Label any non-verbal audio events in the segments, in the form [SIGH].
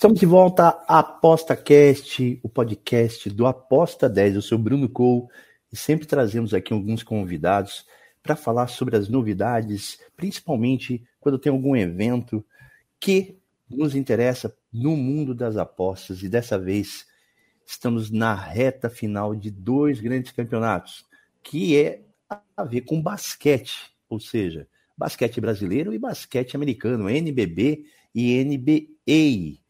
Estamos de volta a ApostaCast, o podcast do Aposta 10. Eu sou Bruno Cole e sempre trazemos aqui alguns convidados para falar sobre as novidades, principalmente quando tem algum evento que nos interessa no mundo das apostas. E dessa vez estamos na reta final de dois grandes campeonatos, que é a ver com basquete, ou seja, basquete brasileiro e basquete americano, NBB e NBA.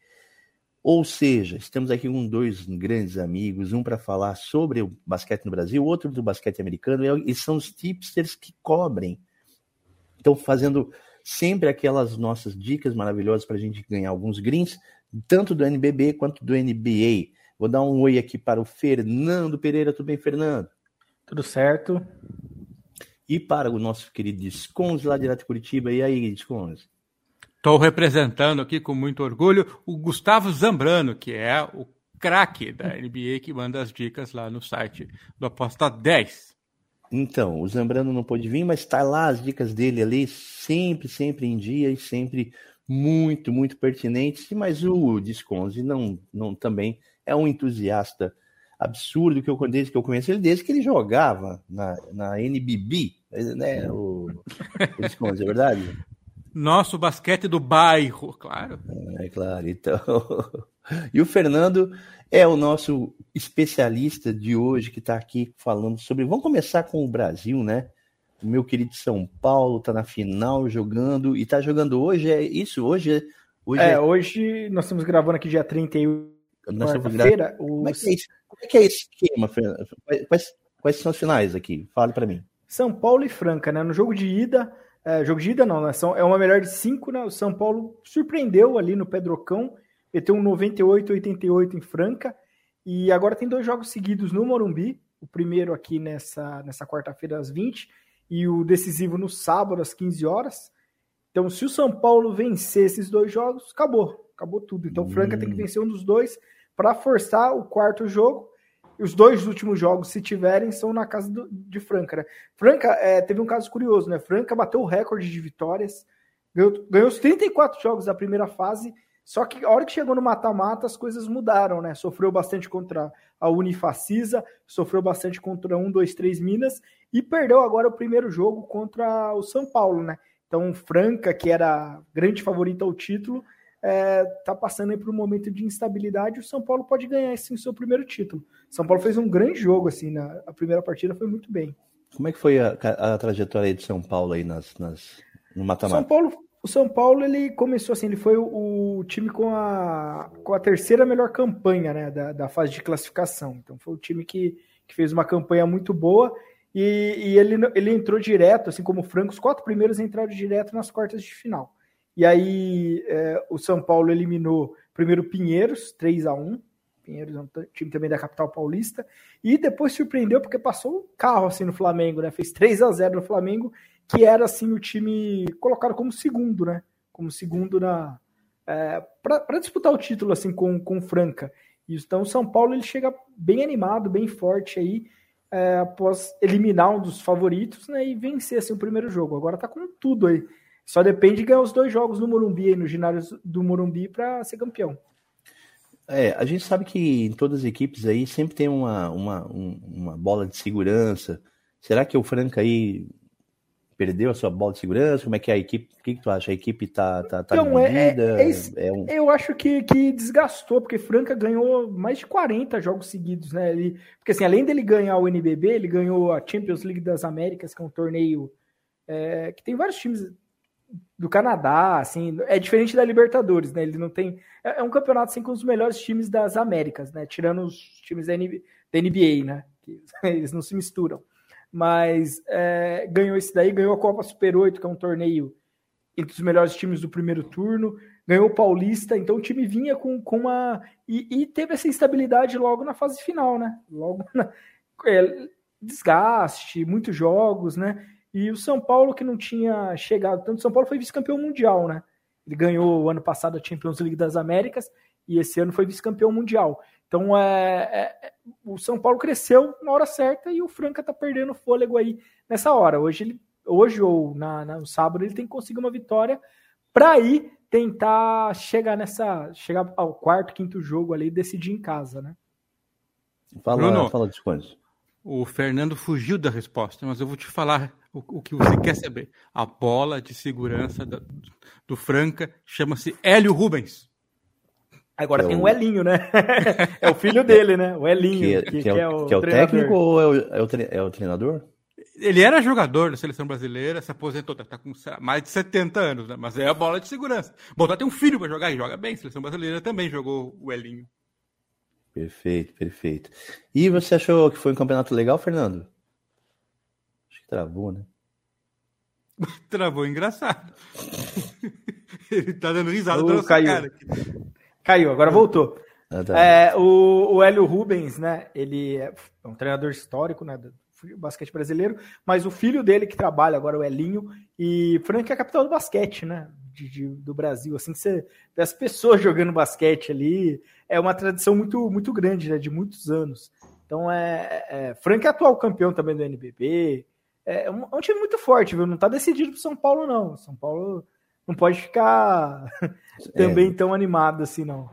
Ou seja, estamos aqui com dois grandes amigos, um para falar sobre o basquete no Brasil, outro do basquete americano, e são os tipsters que cobrem. Então, fazendo sempre aquelas nossas dicas maravilhosas para a gente ganhar alguns greens, tanto do NBB quanto do NBA. Vou dar um oi aqui para o Fernando Pereira. Tudo bem, Fernando? Tudo certo. E para o nosso querido Desconze, lá direto de Curitiba. E aí, Desconze? Estou representando aqui com muito orgulho o Gustavo Zambrano, que é o craque da NBA que manda as dicas lá no site do Aposta 10. Então, o Zambrano não pôde vir, mas está lá as dicas dele ali, sempre, sempre em dia e sempre muito, muito pertinentes. Mas o Desconze não, não também é um entusiasta absurdo que eu desde que eu conheço ele, desde que ele jogava na, na NBB, né? O, o Desconze, é verdade? Nosso basquete do bairro, claro. É claro, então. [LAUGHS] E o Fernando é o nosso especialista de hoje que está aqui falando sobre. Vamos começar com o Brasil, né? O meu querido São Paulo está na final jogando e está jogando hoje. É isso? Hoje é. Hoje, é, é... hoje nós estamos gravando aqui dia 31 quarta-feira. Os... Como, é que é Como é que é esse esquema, Fernando? Quais, quais são as finais aqui? Fale para mim. São Paulo e Franca, né? No jogo de ida. É, jogo de ida não, né? São, é uma melhor de cinco, né? O São Paulo surpreendeu ali no Pedrocão, meteu um 98-88 em Franca, e agora tem dois jogos seguidos no Morumbi, o primeiro aqui nessa, nessa quarta-feira às 20, e o decisivo no sábado às 15 horas. Então, se o São Paulo vencer esses dois jogos, acabou, acabou tudo. Então, Franca tem que hum. vencer um dos dois para forçar o quarto jogo os dois últimos jogos, se tiverem, são na casa do, de Franca. Né? Franca é, teve um caso curioso, né? Franca bateu o recorde de vitórias, ganhou, ganhou os 34 jogos da primeira fase, só que a hora que chegou no mata-mata, as coisas mudaram, né? Sofreu bastante contra a Unifacisa, sofreu bastante contra um, dois, três Minas e perdeu agora o primeiro jogo contra o São Paulo, né? Então, Franca, que era grande favorita ao título, está é, tá passando por um momento de instabilidade, o São Paulo pode ganhar esse seu primeiro título. São Paulo fez um grande jogo, assim, na a primeira partida foi muito bem. Como é que foi a, a trajetória de São Paulo aí nas, nas, no mata-mata? São Paulo, o São Paulo, ele começou assim, ele foi o, o, time com a, com a terceira melhor campanha, né, da, da fase de classificação. Então foi o time que, que fez uma campanha muito boa e, e ele, ele entrou direto, assim como o Franco, os quatro primeiros entraram direto nas quartas de final. E aí é, o São Paulo eliminou primeiro Pinheiros, 3 a 1 Pinheiros é um time também da capital paulista. E depois surpreendeu porque passou um carro assim no Flamengo, né? Fez 3 a 0 no Flamengo, que era assim o time colocado como segundo, né? Como segundo na é, para disputar o título assim com com Franca. Então o São Paulo ele chega bem animado, bem forte aí. É, após eliminar um dos favoritos né, e vencer assim, o primeiro jogo. Agora tá com tudo aí. Só depende de ganhar os dois jogos no Morumbi, aí, no ginásio do Morumbi, para ser campeão. É, a gente sabe que em todas as equipes aí sempre tem uma, uma, uma bola de segurança. Será que o Franca aí perdeu a sua bola de segurança? Como é que é a equipe? O que, que tu acha? A equipe tá, tá, tá então, dividida? É, é, é um... Eu acho que, que desgastou, porque Franca ganhou mais de 40 jogos seguidos, né? Ele, porque assim, além dele ganhar o NBB, ele ganhou a Champions League das Américas, que é um torneio é, que tem vários times do Canadá, assim, é diferente da Libertadores, né? Ele não tem. É, é um campeonato assim, com os melhores times das Américas, né? Tirando os times da, NBA, da NBA né? [LAUGHS] Eles não se misturam. Mas é, ganhou esse daí, ganhou a Copa Super 8, que é um torneio entre os melhores times do primeiro turno. ganhou o Paulista, então o time vinha com, com uma. E, e teve essa instabilidade logo na fase final, né? Logo na, é, desgaste, muitos jogos, né? E o São Paulo, que não tinha chegado tanto, São Paulo foi vice-campeão mundial, né? Ele ganhou o ano passado a Champions League das Américas e esse ano foi vice-campeão mundial. Então é, é, é, o São Paulo cresceu na hora certa e o Franca tá perdendo fôlego aí nessa hora. Hoje ele, hoje ou na, na, no sábado ele tem que conseguir uma vitória para ir tentar chegar nessa, chegar ao quarto, quinto jogo ali e decidir em casa, né? Fala, Bruno, fala de coisas. O Fernando fugiu da resposta, mas eu vou te falar o, o que você quer saber. A bola de segurança do, do Franca chama-se Hélio Rubens. Agora é tem o... Elinho, né? [LAUGHS] é o filho dele, né? O Elinho. Que, que, que, é, o, que é o técnico ou é o, é o, é o treinador? Ele era jogador da seleção brasileira, se aposentou, tá, tá com mais de 70 anos, né? Mas é a bola de segurança. Bom, tá tem um filho para jogar e joga bem. A seleção brasileira também jogou o Elinho. Perfeito, perfeito. E você achou que foi um campeonato legal, Fernando? Acho que travou, né? [LAUGHS] Travou, engraçado. [LAUGHS] Ele tá dando risada caiu. cara. Caiu, agora voltou. Ah, tá. é, o, o Hélio Rubens, né? Ele é um treinador histórico, né? Do basquete brasileiro, mas o filho dele que trabalha agora, o Elinho, e Franca é a capital do basquete, né? De, de, do Brasil. Assim você vê as pessoas jogando basquete ali, é uma tradição muito, muito grande, né? De muitos anos. Então é, é Franca é atual campeão também do NBB. É um, é um time muito forte, viu? Não tá decidido pro São Paulo, não. São Paulo não pode ficar [LAUGHS] também é. tão animado assim, não.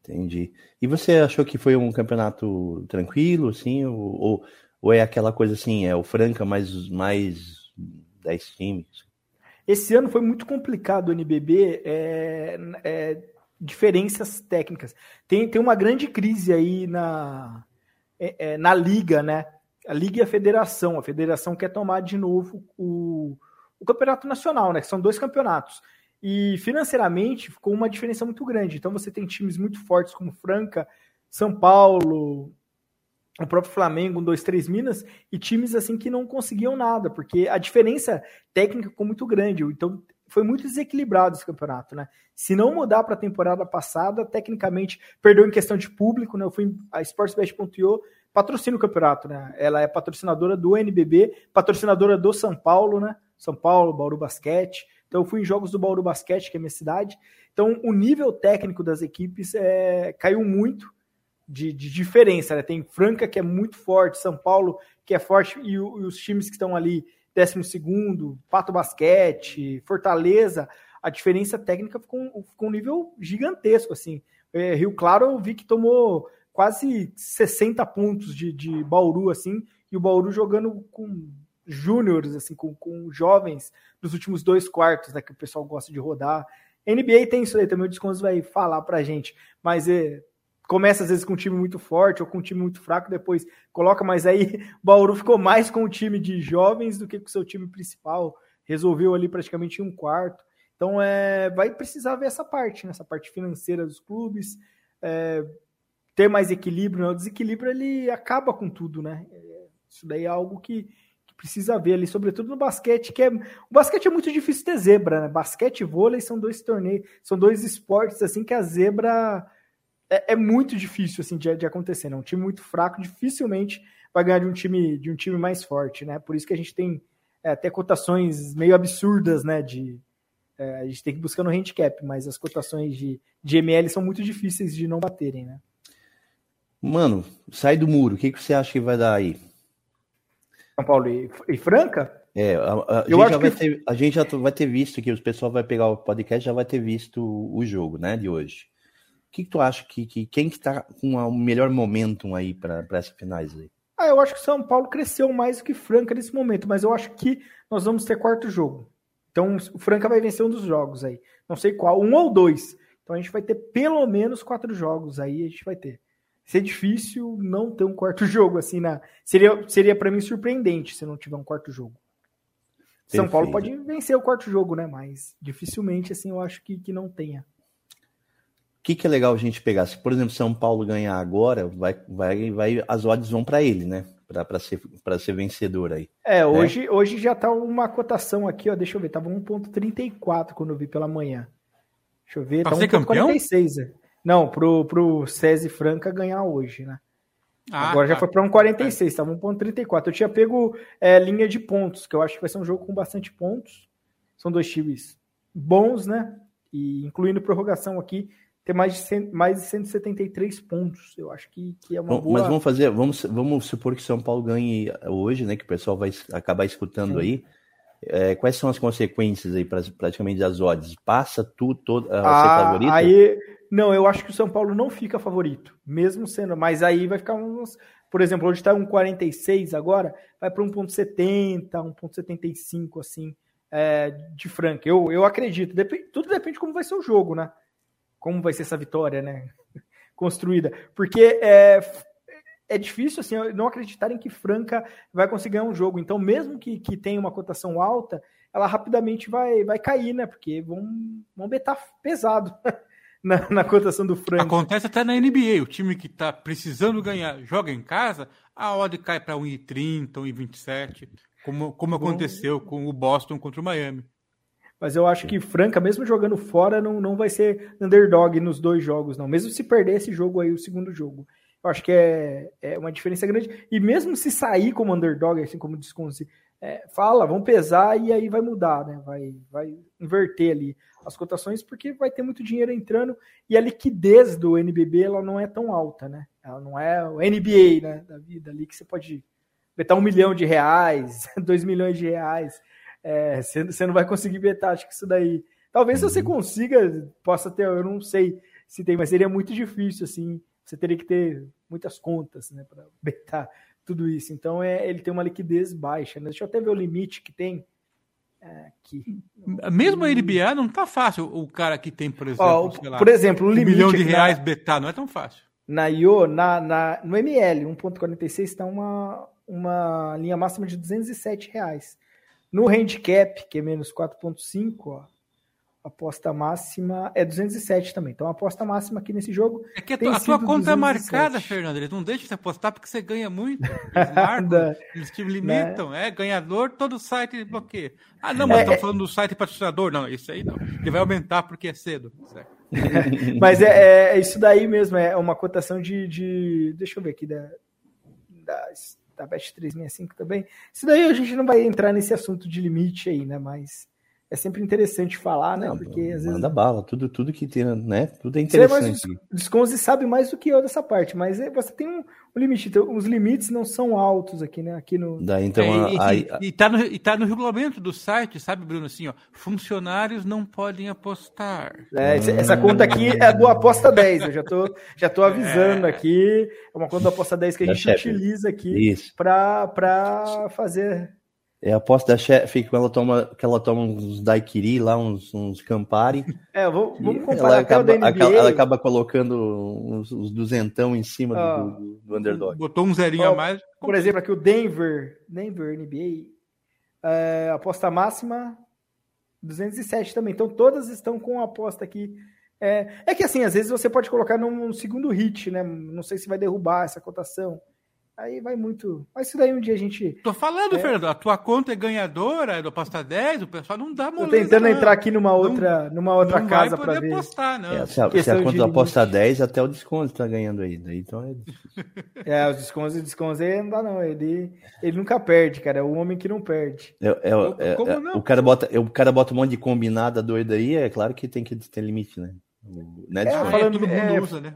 Entendi. E você achou que foi um campeonato tranquilo, assim, ou, ou, ou, é aquela coisa assim, é o Franca mais, mais 10 times? Esse ano foi muito complicado o NBB, é, é, diferenças técnicas. Tem, tem uma grande crise aí na, é, é, na liga, né? A liga e a federação. A federação quer tomar de novo o, o campeonato nacional, né? Que são dois campeonatos. E financeiramente ficou uma diferença muito grande. Então você tem times muito fortes como Franca, São Paulo, o próprio Flamengo, um, dois, três Minas, e times assim que não conseguiam nada, porque a diferença técnica ficou muito grande. Então foi muito desequilibrado esse campeonato, né? Se não mudar para a temporada passada, tecnicamente perdeu em questão de público, né? Eu fui a Sportsbet.io patrocina o campeonato, né? Ela é patrocinadora do NBB, patrocinadora do São Paulo, né? São Paulo, Bauru Basquete. Então eu fui em jogos do Bauru Basquete, que é minha cidade. Então o nível técnico das equipes é, caiu muito de, de diferença. Né? Tem Franca, que é muito forte, São Paulo, que é forte, e, e os times que estão ali, 12, Pato Basquete, Fortaleza, a diferença técnica ficou, ficou um nível gigantesco. assim. É, Rio Claro eu vi que tomou quase 60 pontos de, de Bauru, assim, e o Bauru jogando com júniores, assim, com, com jovens dos últimos dois quartos, né, que o pessoal gosta de rodar. NBA tem isso aí também, o Descontos vai falar pra gente, mas é, começa às vezes com um time muito forte ou com um time muito fraco, depois coloca, mas aí [LAUGHS] Bauru ficou mais com o time de jovens do que com o seu time principal, resolveu ali praticamente um quarto. Então é, vai precisar ver essa parte, né, essa parte financeira dos clubes, é, ter mais equilíbrio, né? o desequilíbrio ele acaba com tudo, né? Isso daí é algo que, precisa ver ali, sobretudo no basquete, que é. O basquete é muito difícil ter zebra, né? Basquete e vôlei são dois torneios, são dois esportes assim que a zebra é, é muito difícil assim de, de, acontecer. Né? Um time muito fraco dificilmente vai ganhar de um time de um time mais forte, né? Por isso que a gente tem é, até cotações meio absurdas, né? De, é, a gente tem que buscar no handicap, mas as cotações de, de ML são muito difíceis de não baterem, né? Mano, sai do muro. O que, que você acha que vai dar aí? São Paulo e, e Franca? É, a, a, eu gente acho que... ter, a gente já vai ter visto que o pessoal vai pegar o podcast já vai ter visto o jogo, né, de hoje. O que, que tu acha que, que quem que tá com o melhor momentum aí para essas finais aí? Ah, eu acho que o São Paulo cresceu mais do que Franca nesse momento, mas eu acho que nós vamos ter quarto jogo. Então o Franca vai vencer um dos jogos aí. Não sei qual, um ou dois. Então a gente vai ter pelo menos quatro jogos aí, a gente vai ter ser difícil não ter um quarto [LAUGHS] jogo assim na seria seria para mim surpreendente se não tiver um quarto jogo. Perfeito. São Paulo pode vencer o quarto jogo, né? Mas dificilmente assim eu acho que, que não tenha. O que, que é legal a gente pegar? Se, por exemplo, São Paulo ganhar agora, vai, vai, vai, as odds vão para ele, né? Para ser, ser vencedor aí. É, né? hoje, hoje já tá uma cotação aqui, ó. Deixa eu ver, tava 1,34 quando eu vi pela manhã. Deixa eu ver, pra tá 1,46. É. Não, pro, pro César Franca ganhar hoje, né? Ah, Agora tá. já foi para 1,46, estava 1,34. Eu tinha pego é, linha de pontos, que eu acho que vai ser um jogo com bastante pontos. São dois times bons, né? E incluindo prorrogação aqui, ter mais de, 100, mais de 173 pontos. Eu acho que, que é uma Bom, boa. Mas vamos fazer, vamos, vamos supor que São Paulo ganhe hoje, né? Que o pessoal vai acabar escutando Sim. aí. É, quais são as consequências aí, praticamente, das odds? Passa tudo, todo, a ah, ser favorito? Aí, não, eu acho que o São Paulo não fica favorito, mesmo sendo, mas aí vai ficar uns, por exemplo, hoje está um 46 agora, vai para 1.70, 1.75, assim, é, de franca. Eu, eu acredito, tudo depende de como vai ser o jogo, né? Como vai ser essa vitória, né? [LAUGHS] Construída. Porque é, é difícil assim não acreditarem que Franca vai conseguir ganhar um jogo. Então, mesmo que, que tenha uma cotação alta, ela rapidamente vai, vai cair, né? Porque vão, vão betar pesado [LAUGHS] na, na cotação do Franca. Acontece até na NBA. O time que está precisando ganhar joga em casa, a odd cai para 1,30, 1,27, como, como aconteceu com o Boston contra o Miami. Mas eu acho que Franca, mesmo jogando fora, não, não vai ser underdog nos dois jogos, não. Mesmo se perder esse jogo aí, o segundo jogo. Eu acho que é, é uma diferença grande. E mesmo se sair como underdog, assim como o é, fala, vão pesar e aí vai mudar, né? Vai, vai inverter ali as cotações, porque vai ter muito dinheiro entrando e a liquidez do NBB ela não é tão alta, né? Ela não é o NBA né, da vida ali que você pode betar um milhão de reais, [LAUGHS] dois milhões de reais. É, você, você não vai conseguir betar, acho que isso daí. Talvez se você uhum. consiga, possa ter, eu não sei se tem, mas seria muito difícil, assim, você teria que ter muitas contas né, para betar tudo isso. Então é, ele tem uma liquidez baixa. Né? Deixa eu até ver o limite que tem. É, aqui. Mesmo a NBA não tá fácil. O cara que tem, por exemplo, oh, lá, por exemplo, um, um limite milhão de reais na, betar, não é tão fácil. Na IO, na, na, no ML 1.46 está uma, uma linha máxima de 207 reais. No handicap, que é menos 4.5, aposta máxima é 207 também. Então a aposta máxima aqui nesse jogo. É que a, tua, a tua conta 207. é marcada, Fernando. Eles não deixam você apostar porque você ganha muito. [LAUGHS] Eles marcam, eles te limitam. Né? É ganhador, todo site bloqueia. Ah, não, mas estão é... falando do site patrocinador. Não, isso aí não. Ele vai aumentar porque é cedo. [LAUGHS] mas é, é, é, isso daí mesmo. É uma cotação de. de deixa eu ver aqui. Da, da, da Bet 365 também. Isso daí a gente não vai entrar nesse assunto de limite aí, né? Mas é sempre interessante falar, né? Não, Porque às vezes. Manda bala, tudo, tudo que tem, né? Tudo é interessante. Você, Desconze sabe mais do que eu dessa parte, mas é, você tem um, um, limite. Então, os limites não são altos aqui, né? Aqui no. Daí, então, é, a, e, a, e, tá no, e tá no regulamento do site, sabe, Bruno? Assim, ó, funcionários não podem apostar. É, essa conta aqui é do Aposta 10. Eu já tô, já tô [LAUGHS] avisando é. aqui. É uma conta do Aposta 10 que a gente utiliza aqui para fazer é a aposta da chefe que ela toma, que ela toma uns daiquiri lá, uns, uns Campari. É, vou, vamos comparar ela acaba, ela acaba colocando uns, uns duzentão em cima do, do, do, underdog. Botou um zerinho a mais. Por exemplo, aqui o Denver, Denver NBA, é, aposta máxima 207 também. Então todas estão com a aposta aqui. É, é que assim, às vezes você pode colocar num segundo hit, né? Não sei se vai derrubar essa cotação. Aí vai muito. Mas isso daí um dia a gente. Tô falando, é... Fernando, a tua conta é ganhadora é do Pasta 10, o pessoal não dá moleza. Tô tentando não. entrar aqui numa outra, não, numa outra não casa para ver. Apostar, não. É, se, a, se a conta aposta 10, até o desconto tá ganhando aí. Então é [LAUGHS] É, os descontos e descontos aí não dá, não. Ele, ele nunca perde, cara. É o homem que não perde. É, é, é, Como é, não? O cara, bota, o cara bota um monte de combinada doida aí, é claro que tem que ter limite, né? Né, é, falando, todo mundo usa, né?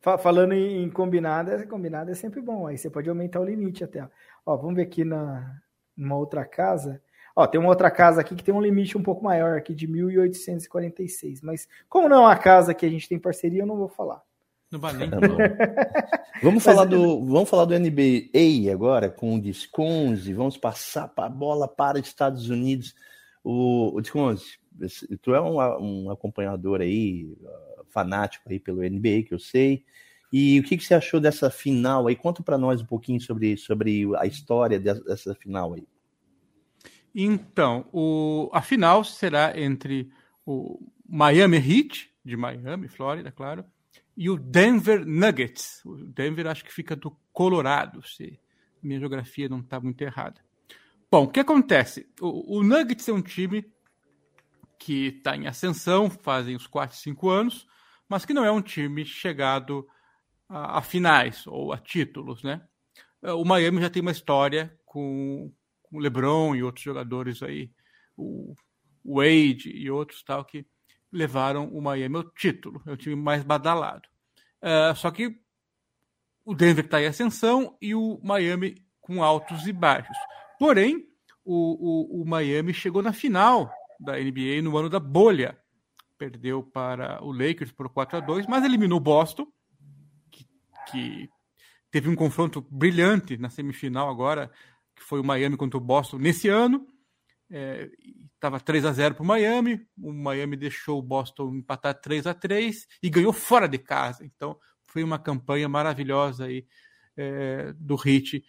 Falando em combinada, combinada é sempre bom. Aí você pode aumentar o limite até. Ó, vamos ver aqui na numa outra casa. Ó, tem uma outra casa aqui que tem um limite um pouco maior aqui de 1846, mas como não é uma casa que a gente tem parceria, eu não vou falar. No [LAUGHS] Balim. [LAUGHS] vamos falar do vamos falar do NBA agora com o Disconze, vamos passar a bola para os Estados Unidos. O, o Disconze, tu é um, um acompanhador aí fanático aí pelo NBA, que eu sei. E o que, que você achou dessa final aí? Conta para nós um pouquinho sobre, sobre a história dessa final aí. Então, o, a final será entre o Miami Heat, de Miami, Flórida, claro, e o Denver Nuggets. O Denver acho que fica do Colorado, se minha geografia não está muito errada. Bom, o que acontece? O, o Nuggets é um time que está em ascensão, fazem os 4, 5 anos, mas que não é um time chegado a, a finais ou a títulos, né? O Miami já tem uma história com, com o LeBron e outros jogadores aí, o Wade e outros tal que levaram o Miami ao título. É o time mais badalado. Uh, só que o Denver está em ascensão e o Miami com altos e baixos. Porém, o, o, o Miami chegou na final da NBA no ano da bolha. Perdeu para o Lakers por 4 a 2 mas eliminou o Boston, que, que teve um confronto brilhante na semifinal agora, que foi o Miami contra o Boston nesse ano. Estava é, 3 a 0 para o Miami, o Miami deixou o Boston empatar 3 a 3 e ganhou fora de casa. Então foi uma campanha maravilhosa aí é, do Heat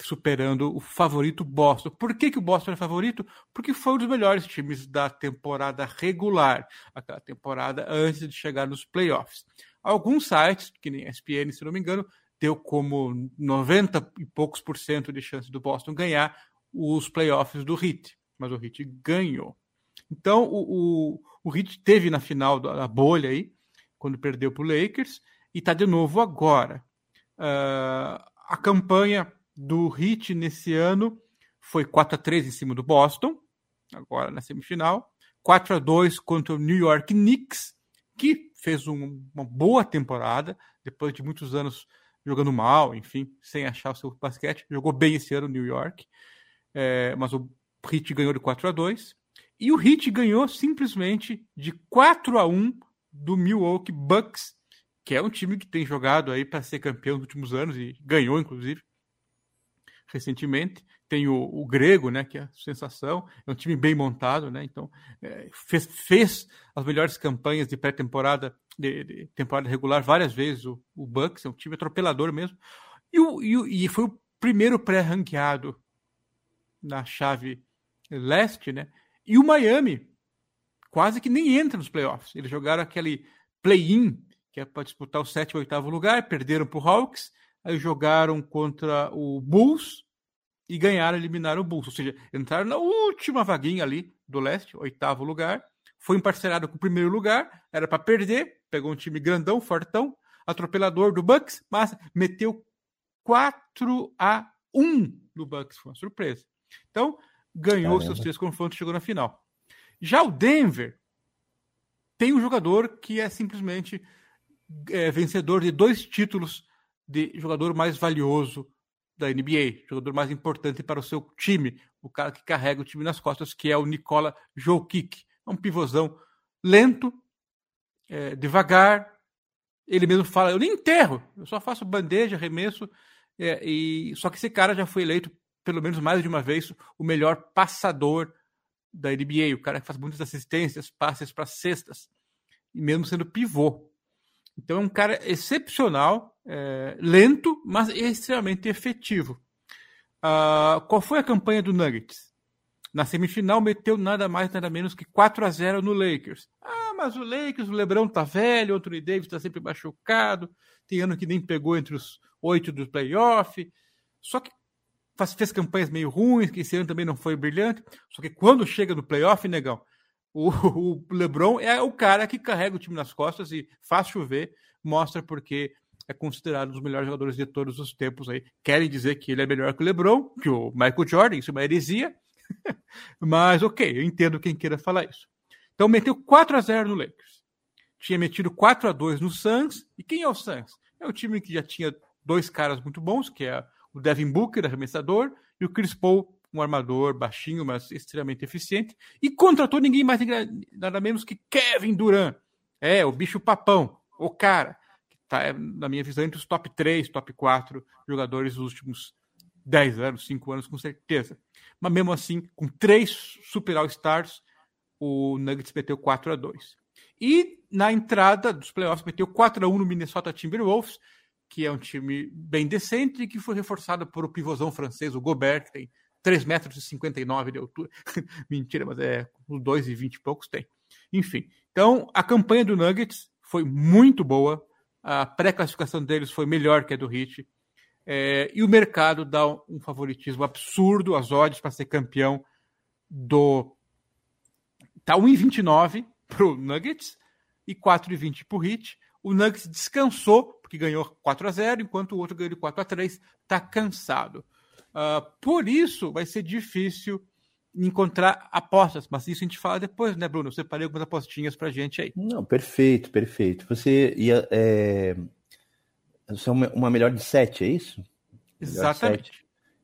superando o favorito Boston. Por que, que o Boston é favorito? Porque foi um dos melhores times da temporada regular, aquela temporada antes de chegar nos playoffs. Alguns sites, que nem ESPN, se não me engano, deu como 90 e poucos por cento de chance do Boston ganhar os playoffs do Heat, mas o Heat ganhou. Então o, o, o Heat teve na final da bolha aí, quando perdeu para o Lakers, e está de novo agora. Uh, a campanha do Heat nesse ano foi 4 a 3 em cima do Boston, agora na semifinal, 4 a 2 contra o New York Knicks, que fez um, uma boa temporada, depois de muitos anos jogando mal, enfim, sem achar o seu basquete. Jogou bem esse ano no New York, é, mas o Heat ganhou de 4 a 2 E o Heat ganhou simplesmente de 4 a 1 do Milwaukee Bucks, que é um time que tem jogado aí para ser campeão nos últimos anos e ganhou, inclusive, recentemente. Tem o, o, Grego, né, que é a sensação, é um time bem montado, né, então é, fez, fez as melhores campanhas de pré-temporada de, de, temporada regular várias vezes o, o Bucks, é um time atropelador mesmo. E, o, e, e foi o primeiro pré-ranqueado na chave leste, né? E o Miami quase que nem entra nos playoffs. Eles jogaram aquele play-in, que é para disputar o sétimo e oitavo lugar, perderam para o Hawks, aí jogaram contra o Bulls e ganharam, eliminaram o Bulls. Ou seja, entraram na última vaguinha ali do leste, oitavo lugar, foi emparcerado com o primeiro lugar, era para perder, pegou um time grandão, fortão, atropelador do Bucks, mas meteu 4 a 1 no Bucks, foi uma surpresa. Então, ganhou Caramba. seus três confrontos, chegou na final. Já o Denver tem um jogador que é simplesmente é, vencedor de dois títulos de jogador mais valioso da NBA, jogador mais importante para o seu time, o cara que carrega o time nas costas, que é o Nikola Jokic. É um pivôzão lento, é, devagar. Ele mesmo fala: eu nem enterro, eu só faço bandeja, arremesso. É, e só que esse cara já foi eleito pelo menos mais de uma vez o melhor passador da NBA, o cara que faz muitas assistências, passes para cestas, e mesmo sendo pivô. Então é um cara excepcional, é, lento, mas extremamente efetivo. Uh, qual foi a campanha do Nuggets? Na semifinal meteu nada mais, nada menos que 4 a 0 no Lakers. Ah, mas o Lakers, o Lebron tá velho, o Anthony Davis está sempre machucado, tem ano que nem pegou entre os oito do playoff. Só que fez campanhas meio ruins, que esse ano também não foi brilhante. Só que quando chega no playoff, negão, o, [LAUGHS] o LeBron é o cara que carrega o time nas costas e faz chover, mostra porque é considerado um dos melhores jogadores de todos os tempos aí. Querem dizer que ele é melhor que o LeBron, que o Michael Jordan, isso é uma heresia. [LAUGHS] Mas ok, eu entendo quem queira falar isso. Então meteu 4 a 0 no Lakers. Tinha metido 4 a 2 no Suns. E quem é o Suns? É o time que já tinha dois caras muito bons, que é o Devin Booker, arremessador, e o Chris Paul, um armador baixinho, mas extremamente eficiente. E contratou ninguém mais, nada menos que Kevin Durant. É, o bicho papão, o cara, que está, na minha visão, entre os top 3, top 4 jogadores dos últimos 10 anos, 5 anos, com certeza. Mas mesmo assim, com três Super All-Stars, o Nuggets meteu 4 a 2 E na entrada dos playoffs, meteu 4 a 1 no Minnesota Timberwolves, que é um time bem decente e que foi reforçado por o pivôzão francês, o Gobert, que tem 3 metros e 59 de altura. [LAUGHS] Mentira, mas é uns 2 e 20 e poucos tem. Enfim, então a campanha do Nuggets foi muito boa. A pré-classificação deles foi melhor que a do Heat. É, e o mercado dá um favoritismo absurdo às odds para ser campeão do Tá 1,29 pro Nuggets e 4,20 pro Heat. O Nuggets descansou, porque ganhou 4 a 0 enquanto o outro ganhou de 4 a 3 Tá cansado. Uh, por isso, vai ser difícil encontrar apostas, mas isso a gente fala depois, né, Bruno? Eu separei algumas apostinhas pra gente aí. Não, perfeito, perfeito. Você ia. É... Você é uma melhor de 7, é isso? Exatamente.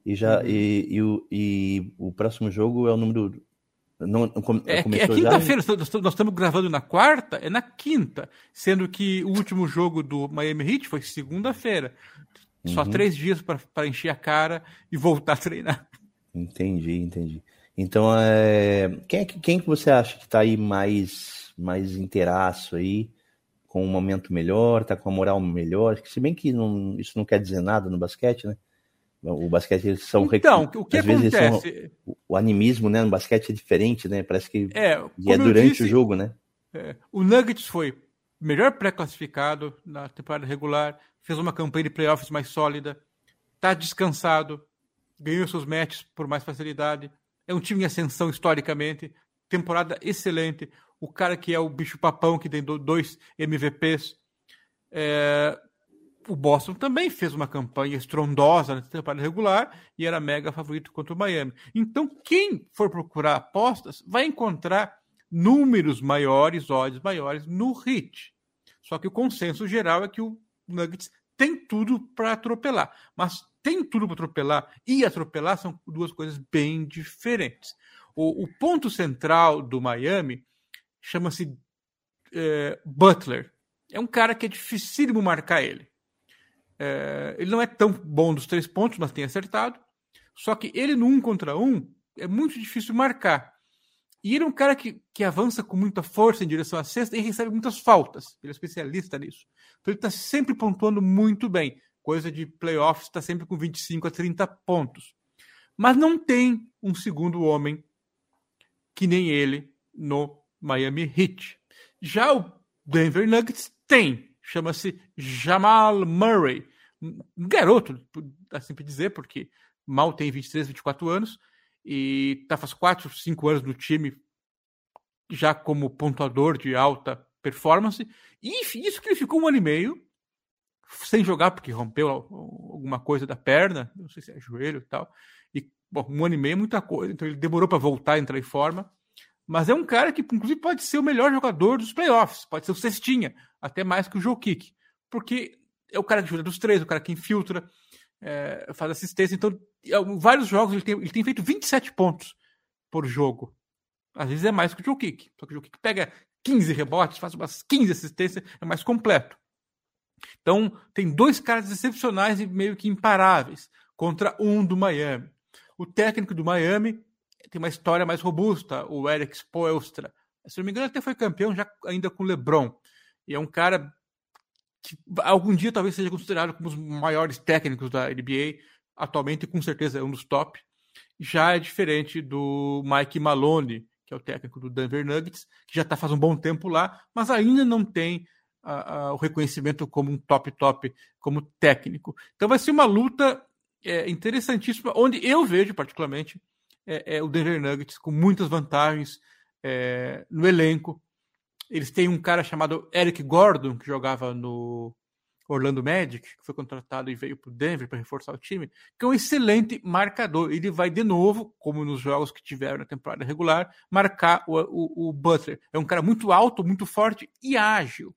E já uhum. e, e, o, e o próximo jogo é o número não, não é, é quinta-feira, nós estamos gravando na quarta, é na quinta, sendo que o último jogo do Miami Heat foi segunda-feira. Só uhum. três dias para encher a cara e voltar a treinar. Entendi, entendi. Então, é... quem, é, quem que você acha que está aí mais, mais inteiraço aí, com um momento melhor, está com a moral melhor? Se bem que não, isso não quer dizer nada no basquete, né? O basquete eles são então o que acontece são, o animismo né no basquete é diferente né parece que é, e é durante disse, o jogo né é, o Nuggets foi melhor pré-classificado na temporada regular fez uma campanha de playoffs mais sólida está descansado ganhou seus matches por mais facilidade é um time em ascensão historicamente temporada excelente o cara que é o bicho papão que tem dois MVPs é, o Boston também fez uma campanha estrondosa na temporada regular e era mega favorito contra o Miami. Então, quem for procurar apostas vai encontrar números maiores, odds maiores no Heat. Só que o consenso geral é que o Nuggets tem tudo para atropelar. Mas tem tudo para atropelar e atropelar são duas coisas bem diferentes. O, o ponto central do Miami chama-se é, Butler. É um cara que é dificílimo marcar ele. É, ele não é tão bom dos três pontos, mas tem acertado. Só que ele no um contra um é muito difícil marcar. E ele é um cara que, que avança com muita força em direção à cesta e recebe muitas faltas. Ele é especialista nisso. Então ele está sempre pontuando muito bem. Coisa de playoffs, está sempre com 25 a 30 pontos. Mas não tem um segundo homem que nem ele no Miami Heat. Já o Denver Nuggets tem chama-se Jamal Murray. Um garoto, assim para dizer, porque mal tem 23, 24 anos e está faz 4, 5 anos no time já como pontuador de alta performance. E isso que ele ficou um ano e meio sem jogar, porque rompeu alguma coisa da perna, não sei se é joelho e tal. E, bom, um ano e meio é muita coisa, então ele demorou para voltar a entrar em forma. Mas é um cara que, inclusive, pode ser o melhor jogador dos playoffs, pode ser o Cestinha, até mais que o Joe Kick, porque é o cara que ajuda dos três, o cara que infiltra, é, faz assistência. Então, em vários jogos ele tem, ele tem feito 27 pontos por jogo. Às vezes é mais que o Joe Kick, só que o Joe Kick pega 15 rebotes, faz umas 15 assistências, é mais completo. Então, tem dois caras excepcionais e meio que imparáveis contra um do Miami. O técnico do Miami tem uma história mais robusta, o Eric Spoelstra. Se não me engano, até foi campeão já ainda com LeBron. E é um cara que algum dia talvez seja considerado como os maiores técnicos da NBA, atualmente com certeza é um dos top. Já é diferente do Mike Malone, que é o técnico do Denver Nuggets, que já está faz um bom tempo lá, mas ainda não tem o reconhecimento como um top top como técnico. Então vai ser uma luta é, interessantíssima, onde eu vejo particularmente é, é o Denver Nuggets com muitas vantagens é, no elenco. Eles têm um cara chamado Eric Gordon, que jogava no Orlando Magic, que foi contratado e veio para o Denver para reforçar o time, que é um excelente marcador. Ele vai de novo, como nos jogos que tiveram na temporada regular, marcar o, o, o Butler. É um cara muito alto, muito forte e ágil.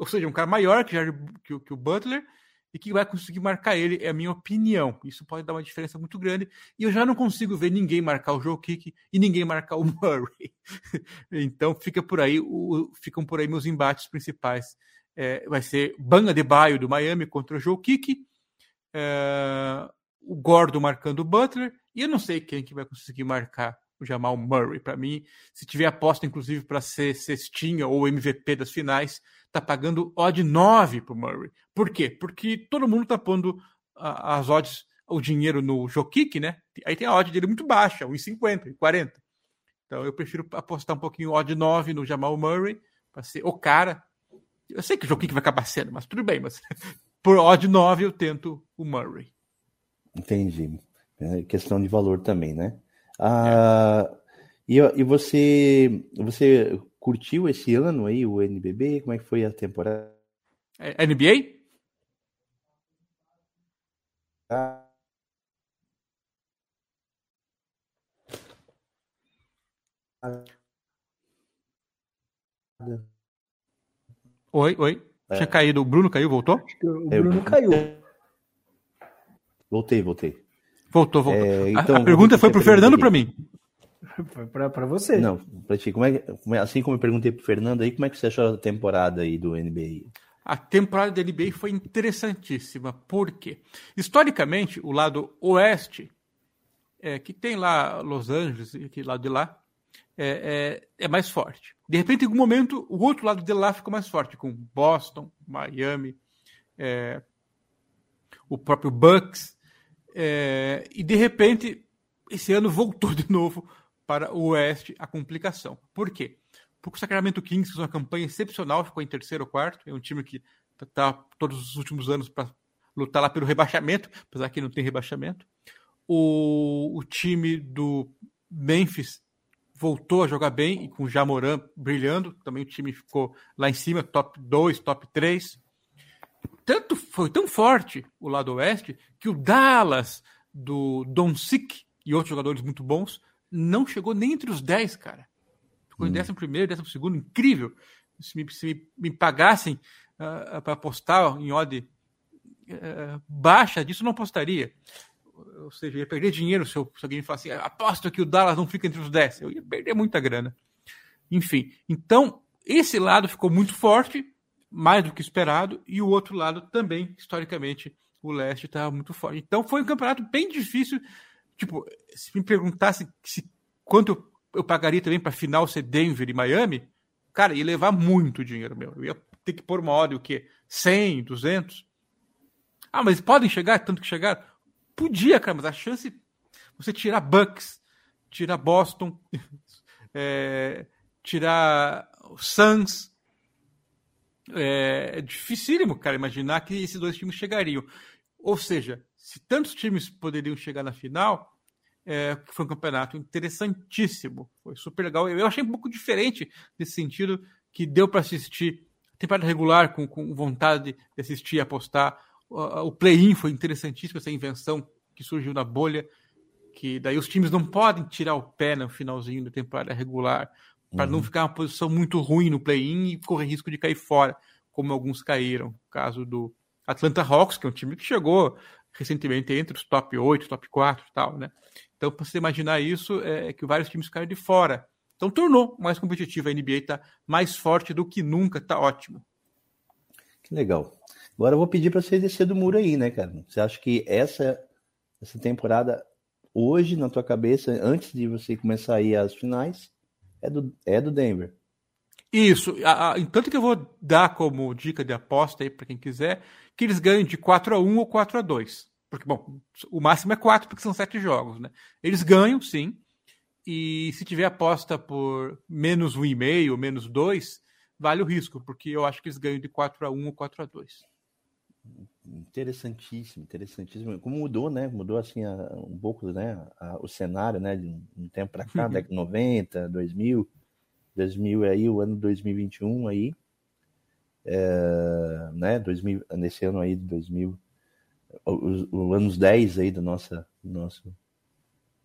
Ou seja, um cara maior que, que, que o Butler e que vai conseguir marcar ele, é a minha opinião. Isso pode dar uma diferença muito grande. E eu já não consigo ver ninguém marcar o Joe Kick e ninguém marcar o [LAUGHS] Murray. então fica por aí, o, ficam por aí meus embates principais. É, vai ser Banga de Baio do Miami contra o Joe Kick, é, o Gordo marcando o Butler, e eu não sei quem que vai conseguir marcar o Jamal Murray. Para mim, se tiver aposta, inclusive, para ser cestinha ou MVP das finais, tá pagando odd 9 pro Murray. Por quê? Porque todo mundo tá pondo as odds, o dinheiro no Jokic, né? Aí tem a odd dele muito baixa, 1,50, 40. Então eu prefiro apostar um pouquinho odd 9 no Jamal Murray, para ser o cara. Eu sei que o Jokic vai acabar sendo, mas tudo bem, mas [LAUGHS] por odd 9 eu tento o Murray. Entendi. É questão de valor também, né? Ah, é. E, e você, você curtiu esse ano aí o NBB? Como é que foi a temporada? É, NBA? Ah. Oi, oi. É. Tinha caído. O Bruno caiu, voltou? O Bruno é, caiu. Voltei, voltei. Voltou, voltou. É, então, a, a pergunta foi pro Fernando ou para mim? Foi para você. Não, para ti. Como é, assim como eu perguntei pro Fernando aí, como é que você achou a temporada aí do NBA? A temporada da NBA foi interessantíssima. Por quê? Historicamente, o lado oeste, é, que tem lá Los Angeles, aquele lado de lá, é, é, é, mais forte. De repente, em algum momento, o outro lado de lá ficou mais forte, com Boston, Miami, é, o próprio Bucks. É, e de repente, esse ano voltou [LAUGHS] de novo para o Oeste a complicação. Por quê? Porque o Sacramento Kings fez uma campanha excepcional, ficou em terceiro ou quarto. É um time que está tá todos os últimos anos para lutar lá pelo rebaixamento, apesar que não tem rebaixamento. O, o time do Memphis voltou a jogar bem e com o Jamoran brilhando, também o time ficou lá em cima, top 2, top 3. Tanto foi tão forte o lado oeste que o Dallas do Doncic e outros jogadores muito bons não chegou nem entre os 10, cara. Ficou hum. em 11 primeiro, 12 segundo, incrível. Se me, se me, me pagassem uh, ah, para apostar em odd uh, baixa disso, não apostaria ou seja, ia perder dinheiro se, eu, se alguém falasse assim, aposto que o Dallas não fica entre os 10. Eu ia perder muita grana. Enfim, então, esse lado ficou muito forte, mais do que esperado, e o outro lado também, historicamente, o leste estava muito forte. Então, foi um campeonato bem difícil. Tipo, se me perguntasse se, quanto eu, pagaria também para final ser Denver e Miami, cara, ia levar muito dinheiro meu. Eu ia ter que pôr uma hora, o quê? 100, 200? Ah, mas podem chegar, tanto que chegaram? Podia, cara, mas a chance. Você tirar Bucks, tirar Boston, é, [LAUGHS] tirar Suns. É, é dificílimo, cara, imaginar que esses dois times chegariam. Ou seja, se tantos times poderiam chegar na final, é, foi um campeonato interessantíssimo. Foi super legal. Eu achei um pouco diferente nesse sentido que deu para assistir temporada regular com, com vontade de assistir apostar o play-in foi interessantíssimo, essa invenção que surgiu na bolha, que daí os times não podem tirar o pé no finalzinho da temporada regular, para uhum. não ficar uma posição muito ruim no play-in e correr risco de cair fora, como alguns caíram. O caso do Atlanta Hawks, que é um time que chegou recentemente entre os top 8, top 4 e tal, né? Então, para você imaginar isso, é que vários times caíram de fora. Então, tornou mais competitiva. A NBA está mais forte do que nunca, está ótimo. Que legal. Agora eu vou pedir para você descer do muro aí, né, cara? Você acha que essa, essa temporada, hoje, na tua cabeça, antes de você começar a ir às finais, é do, é do Denver? Isso. A, a, tanto que eu vou dar como dica de aposta aí para quem quiser, que eles ganhem de 4 a 1 ou 4 a 2 Porque, bom, o máximo é 4, porque são 7 jogos, né? Eles ganham, sim. E se tiver aposta por menos 1,5 ou menos 2, vale o risco, porque eu acho que eles ganham de 4 a 1 ou 4 a 2 Interessantíssimo, interessantíssimo. Como mudou, né? Mudou assim a, um pouco, né? A, o cenário, né? De um, um tempo para cá, década de 90, 2000, 2000 aí, o ano 2021 aí, é, né? 2000, nesse ano aí de 2000, os, os anos 10 aí do nossa, nosso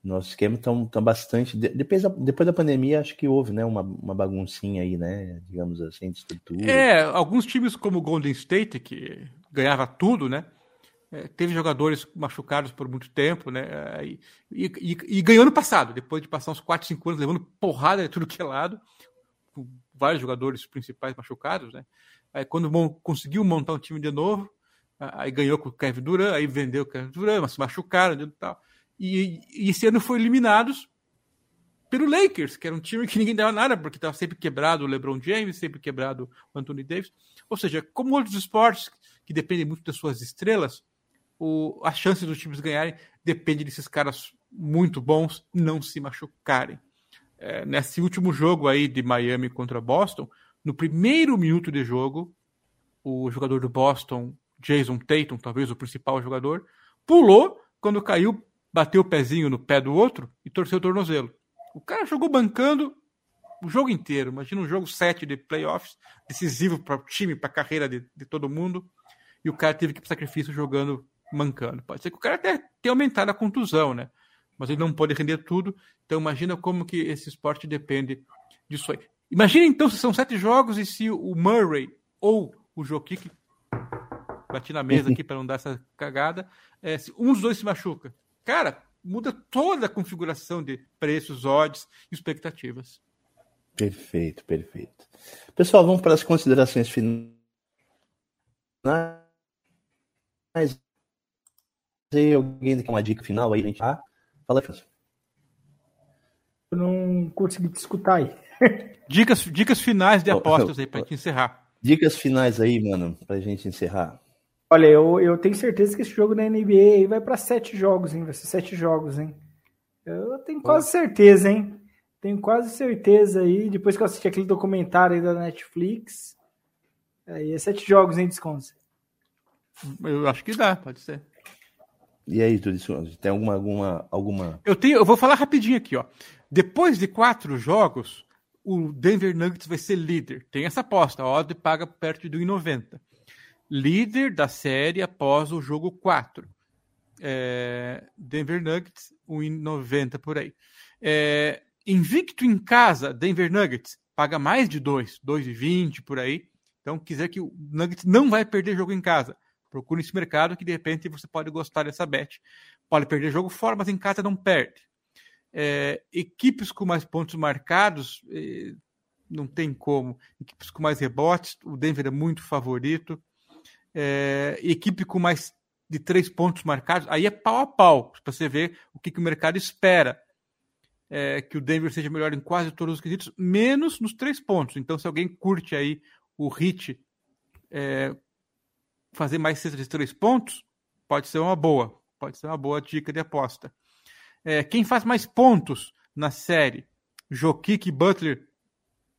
nosso esquema estão tão bastante. Depois da, depois da pandemia, acho que houve né, uma, uma baguncinha aí, né? Digamos assim, de estrutura. É, alguns times como o Golden State, que ganhava tudo, né? É, teve jogadores machucados por muito tempo, né? É, e, e, e, ganhou no passado, depois de passar uns 4, 5 anos levando porrada de tudo que é lado, com vários jogadores principais machucados, né? Aí quando conseguiu montar um time de novo, aí ganhou com o Kevin Durant, aí vendeu o Kevin Durant, mas se machucaram e tal. E, e esse ano foi eliminados pelo Lakers, que era um time que ninguém dava nada, porque estava sempre quebrado o LeBron James, sempre quebrado o Anthony Davis. Ou seja, como outros esportes que dependem muito das suas estrelas, o, a chance dos times ganharem depende desses caras muito bons não se machucarem. É, nesse último jogo aí de Miami contra Boston, no primeiro minuto de jogo, o jogador do Boston, Jason Tatum, talvez o principal jogador, pulou quando caiu, bateu o pezinho no pé do outro e torceu o tornozelo. O cara jogou bancando o jogo inteiro. Imagina um jogo 7 de playoffs, decisivo para o time, para a carreira de, de todo mundo. E o cara teve que ir para sacrifício jogando mancando. Pode ser que o cara até tenha aumentado a contusão, né? Mas ele não pode render tudo. Então imagina como que esse esporte depende disso aí. Imagina então se são sete jogos e se o Murray ou o Jokic bati na mesa aqui para não dar essa cagada, é, se um dos dois se machuca. Cara, muda toda a configuração de preços, odds e expectativas. Perfeito, perfeito. Pessoal, vamos para as considerações finais. Tem alguém tem uma dica final aí, gente? Ah, fala, Afonso. Eu não consegui te escutar aí. [LAUGHS] dicas, dicas finais de apostas aí, para gente encerrar. Dicas finais aí, mano, para gente encerrar. Olha, eu, eu tenho certeza que esse jogo da NBA vai para sete jogos, hein? Vai ser sete jogos, hein? Eu tenho quase certeza, hein? Tenho quase certeza aí, depois que eu assisti aquele documentário aí da Netflix, aí é sete jogos em desconto. Eu acho que dá, pode ser. E aí, isso? Tem alguma, alguma, alguma. Eu tenho, eu vou falar rapidinho aqui, ó. Depois de quatro jogos, o Denver Nuggets vai ser líder. Tem essa aposta, a odd paga perto de 1,90. Líder da série após o jogo 4. É, Denver Nuggets, 1,90 por aí. É, invicto em casa, Denver Nuggets, paga mais de 2, 2,20 por aí. Então, quiser que o Nuggets não vai perder jogo em casa. Procure esse mercado que de repente você pode gostar dessa bet. Pode perder jogo fora, mas em casa não perde. É, equipes com mais pontos marcados, é, não tem como. Equipes com mais rebotes, o Denver é muito favorito. É, equipe com mais de três pontos marcados, aí é pau a pau, para você ver o que, que o mercado espera. É, que o Denver seja melhor em quase todos os quesitos, menos nos três pontos. Então, se alguém curte aí o hit é, fazer mais cesta de três pontos, pode ser uma boa. Pode ser uma boa dica de aposta. É, quem faz mais pontos na série? Jokic e Butler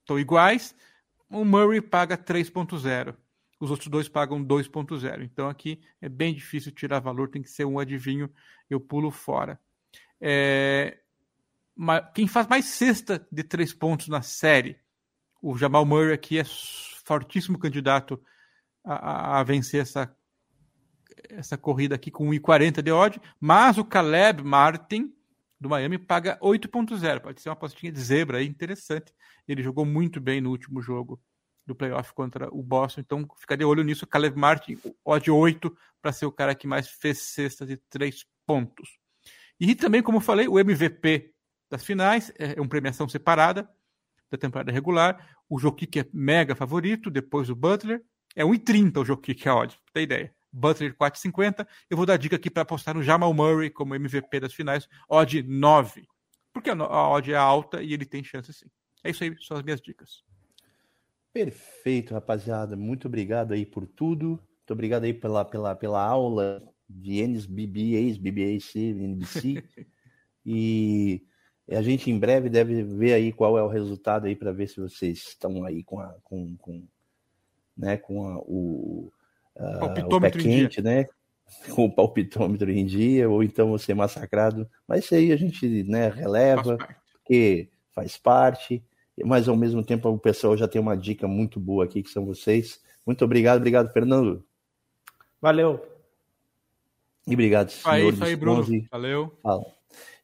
estão iguais. O Murray paga 3.0. Os outros dois pagam 2.0. Então aqui é bem difícil tirar valor, tem que ser um adivinho, eu pulo fora. É, quem faz mais cesta de três pontos na série? O Jamal Murray aqui é fortíssimo candidato a, a vencer essa, essa corrida aqui com 1,40 de odd, mas o Caleb Martin do Miami paga 8.0, pode ser uma apostinha de zebra aí, interessante. Ele jogou muito bem no último jogo do playoff contra o Boston, então fica de olho nisso. Caleb Martin, odd 8, para ser o cara que mais fez cestas de 3 pontos. E também, como eu falei, o MVP das finais é uma premiação separada da temporada regular. O Jokic é mega favorito, depois o Butler, é 1,30 o jogo que é odd, pra ter ideia. Butler 4,50. Eu vou dar dica aqui para apostar no Jamal Murray como MVP das finais, odd 9. Porque a odd é alta e ele tem chance sim. É isso aí, são as minhas dicas. Perfeito, rapaziada. Muito obrigado aí por tudo. Muito obrigado aí pela, pela, pela aula de NSBB, ex-BBAC, NBC. [LAUGHS] e a gente em breve deve ver aí qual é o resultado aí para ver se vocês estão aí com, a, com, com né, com a, o, o pé quente, né, com o palpitômetro em dia, ou então você massacrado. Mas isso aí a gente né, releva, faz porque faz parte. Mas ao mesmo tempo o pessoal já tem uma dica muito boa aqui, que são vocês. Muito obrigado, obrigado, Fernando. Valeu. E obrigado, senhor. Aí, isso aí, Bruno. Valeu. Fala.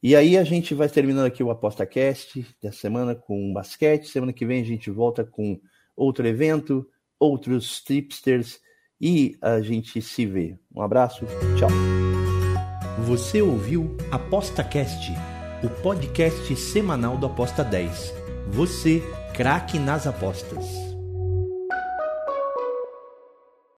E aí a gente vai terminando aqui o ApostaCast da semana com basquete. Semana que vem a gente volta com outro evento, outros tipsters e a gente se vê. Um abraço, tchau. Você ouviu ApostaCast, o podcast semanal do Aposta 10. Você, craque nas apostas.